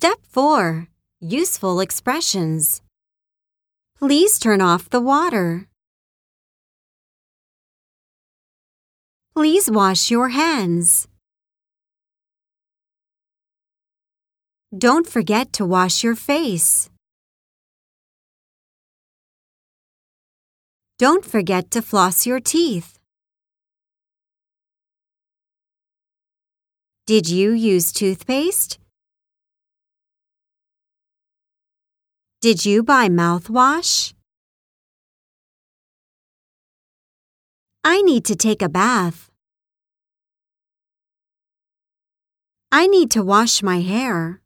Step 4. Useful expressions. Please turn off the water. Please wash your hands. Don't forget to wash your face. Don't forget to floss your teeth. Did you use toothpaste? Did you buy mouthwash? I need to take a bath. I need to wash my hair.